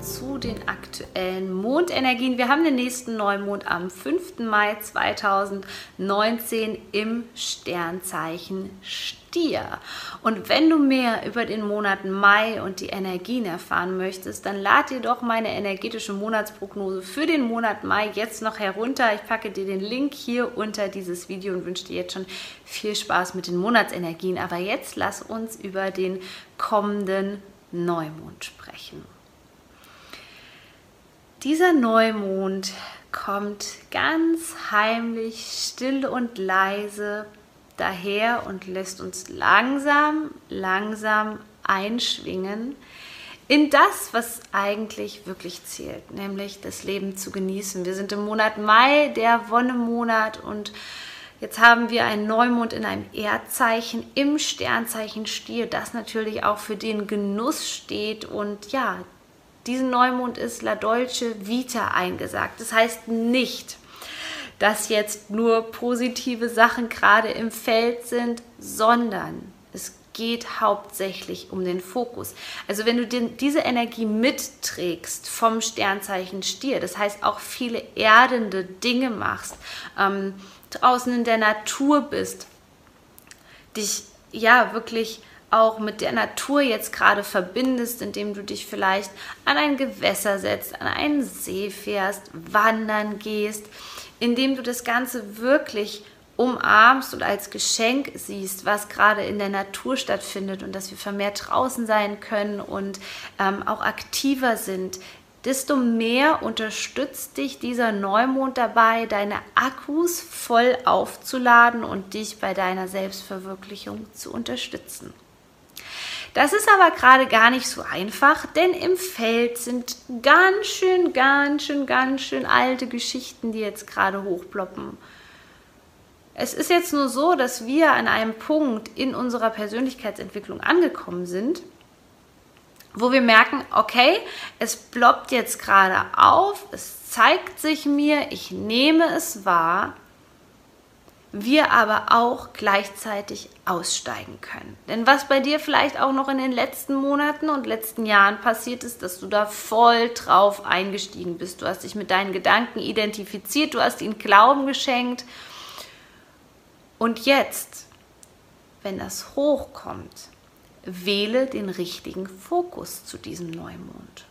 zu den aktuellen Mondenergien. Wir haben den nächsten Neumond am 5. Mai 2019 im Sternzeichen Stier. Und wenn du mehr über den Monat Mai und die Energien erfahren möchtest, dann lad dir doch meine energetische Monatsprognose für den Monat Mai jetzt noch herunter. Ich packe dir den Link hier unter dieses Video und wünsche dir jetzt schon viel Spaß mit den Monatsenergien. Aber jetzt lass uns über den kommenden Neumond sprechen. Dieser Neumond kommt ganz heimlich, still und leise daher und lässt uns langsam, langsam einschwingen in das, was eigentlich wirklich zählt, nämlich das Leben zu genießen. Wir sind im Monat Mai, der Wonnemonat und Jetzt haben wir einen Neumond in einem Erdzeichen im Sternzeichen Stier, das natürlich auch für den Genuss steht. Und ja, diesen Neumond ist La Dolce Vita eingesagt. Das heißt nicht, dass jetzt nur positive Sachen gerade im Feld sind, sondern es geht hauptsächlich um den Fokus. Also wenn du den, diese Energie mitträgst vom Sternzeichen Stier, das heißt auch viele erdende Dinge machst, ähm, draußen in der Natur bist, dich ja wirklich auch mit der Natur jetzt gerade verbindest, indem du dich vielleicht an ein Gewässer setzt, an einen See fährst, wandern gehst, indem du das Ganze wirklich umarmst und als Geschenk siehst, was gerade in der Natur stattfindet und dass wir vermehrt draußen sein können und ähm, auch aktiver sind, desto mehr unterstützt dich dieser Neumond dabei, deine Akkus voll aufzuladen und dich bei deiner Selbstverwirklichung zu unterstützen. Das ist aber gerade gar nicht so einfach, denn im Feld sind ganz schön, ganz schön, ganz schön alte Geschichten, die jetzt gerade hochploppen. Es ist jetzt nur so, dass wir an einem Punkt in unserer Persönlichkeitsentwicklung angekommen sind, wo wir merken, okay, es ploppt jetzt gerade auf, es zeigt sich mir, ich nehme es wahr, wir aber auch gleichzeitig aussteigen können. Denn was bei dir vielleicht auch noch in den letzten Monaten und letzten Jahren passiert ist, dass du da voll drauf eingestiegen bist. Du hast dich mit deinen Gedanken identifiziert, du hast ihnen Glauben geschenkt. Und jetzt, wenn das hochkommt, wähle den richtigen Fokus zu diesem Neumond.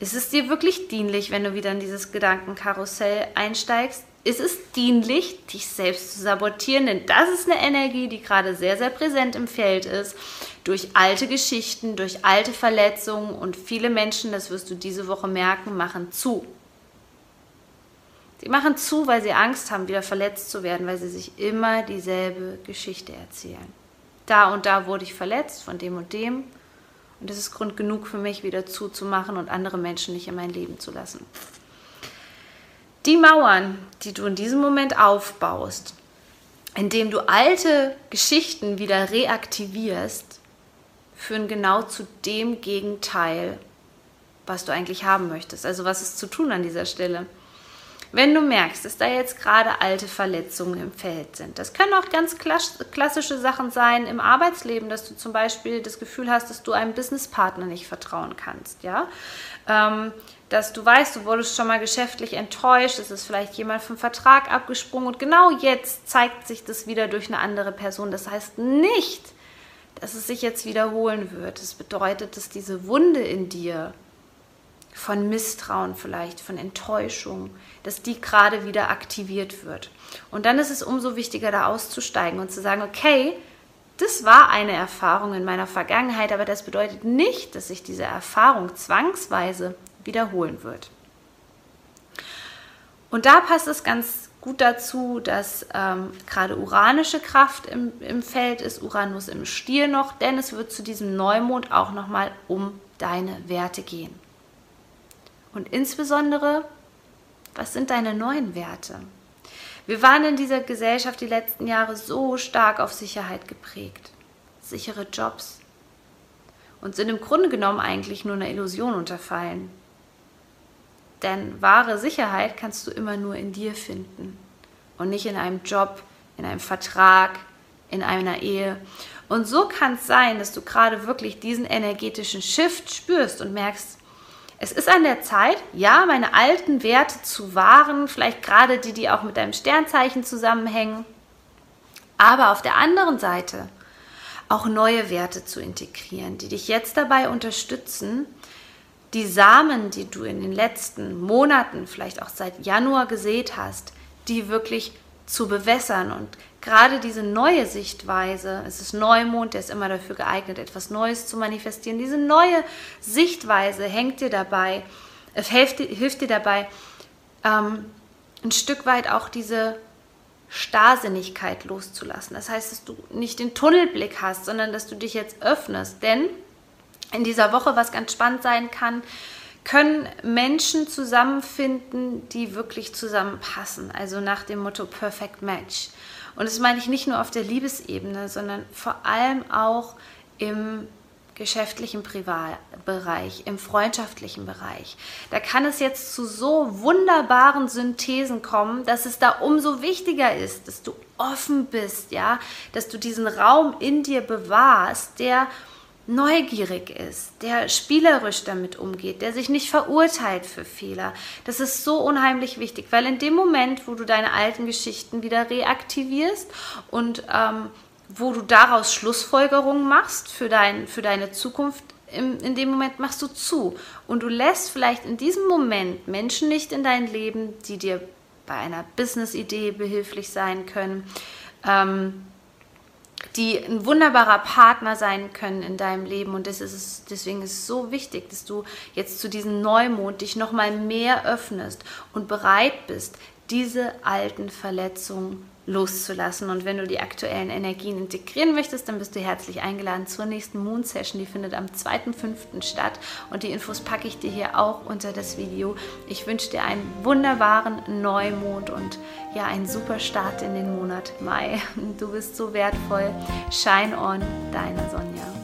Ist es dir wirklich dienlich, wenn du wieder in dieses Gedankenkarussell einsteigst? Ist es dienlich, dich selbst zu sabotieren? Denn das ist eine Energie, die gerade sehr, sehr präsent im Feld ist. Durch alte Geschichten, durch alte Verletzungen und viele Menschen, das wirst du diese Woche merken, machen zu. Sie machen zu, weil sie Angst haben, wieder verletzt zu werden, weil sie sich immer dieselbe Geschichte erzählen da und da wurde ich verletzt von dem und dem. Und das ist Grund genug für mich, wieder zuzumachen und andere Menschen nicht in mein Leben zu lassen. Die Mauern, die du in diesem Moment aufbaust, indem du alte Geschichten wieder reaktivierst, führen genau zu dem Gegenteil, was du eigentlich haben möchtest. Also was ist zu tun an dieser Stelle? Wenn du merkst, dass da jetzt gerade alte Verletzungen im Feld sind, das können auch ganz klassische Sachen sein im Arbeitsleben, dass du zum Beispiel das Gefühl hast, dass du einem Businesspartner nicht vertrauen kannst, ja, ähm, dass du weißt, du wurdest schon mal geschäftlich enttäuscht, es ist vielleicht jemand vom Vertrag abgesprungen und genau jetzt zeigt sich das wieder durch eine andere Person. Das heißt nicht, dass es sich jetzt wiederholen wird. Das bedeutet, dass diese Wunde in dir von Misstrauen vielleicht, von Enttäuschung, dass die gerade wieder aktiviert wird. Und dann ist es umso wichtiger, da auszusteigen und zu sagen, okay, das war eine Erfahrung in meiner Vergangenheit, aber das bedeutet nicht, dass sich diese Erfahrung zwangsweise wiederholen wird. Und da passt es ganz gut dazu, dass ähm, gerade uranische Kraft im, im Feld ist, Uranus im Stier noch, denn es wird zu diesem Neumond auch nochmal um deine Werte gehen. Und insbesondere, was sind deine neuen Werte? Wir waren in dieser Gesellschaft die letzten Jahre so stark auf Sicherheit geprägt. Sichere Jobs. Und sind im Grunde genommen eigentlich nur einer Illusion unterfallen. Denn wahre Sicherheit kannst du immer nur in dir finden und nicht in einem Job, in einem Vertrag, in einer Ehe. Und so kann es sein, dass du gerade wirklich diesen energetischen Shift spürst und merkst, es ist an der Zeit, ja, meine alten Werte zu wahren, vielleicht gerade die, die auch mit deinem Sternzeichen zusammenhängen, aber auf der anderen Seite auch neue Werte zu integrieren, die dich jetzt dabei unterstützen, die Samen, die du in den letzten Monaten, vielleicht auch seit Januar gesät hast, die wirklich zu bewässern und gerade diese neue Sichtweise, es ist Neumond, der ist immer dafür geeignet, etwas Neues zu manifestieren. Diese neue Sichtweise hängt dir dabei, hilft, hilft dir dabei, ähm, ein Stück weit auch diese Starrsinnigkeit loszulassen. Das heißt, dass du nicht den Tunnelblick hast, sondern dass du dich jetzt öffnest. Denn in dieser Woche, was ganz spannend sein kann, können Menschen zusammenfinden, die wirklich zusammenpassen. Also nach dem Motto Perfect Match. Und das meine ich nicht nur auf der Liebesebene, sondern vor allem auch im geschäftlichen Privatbereich, im freundschaftlichen Bereich. Da kann es jetzt zu so wunderbaren Synthesen kommen, dass es da umso wichtiger ist, dass du offen bist, ja, dass du diesen Raum in dir bewahrst, der neugierig ist, der spielerisch damit umgeht, der sich nicht verurteilt für Fehler. Das ist so unheimlich wichtig, weil in dem Moment, wo du deine alten Geschichten wieder reaktivierst und ähm, wo du daraus Schlussfolgerungen machst für, dein, für deine Zukunft, in, in dem Moment machst du zu. Und du lässt vielleicht in diesem Moment Menschen nicht in dein Leben, die dir bei einer Business-Idee behilflich sein können. Ähm, die ein wunderbarer Partner sein können in deinem Leben. Und das ist deswegen ist es so wichtig, dass du jetzt zu diesem Neumond dich nochmal mehr öffnest und bereit bist, diese alten Verletzungen loszulassen. Und wenn du die aktuellen Energien integrieren möchtest, dann bist du herzlich eingeladen zur nächsten Moon Session. Die findet am 2.5. statt und die Infos packe ich dir hier auch unter das Video. Ich wünsche dir einen wunderbaren Neumond und ja, einen super Start in den Monat Mai. Du bist so wertvoll. Shine on, deine Sonja.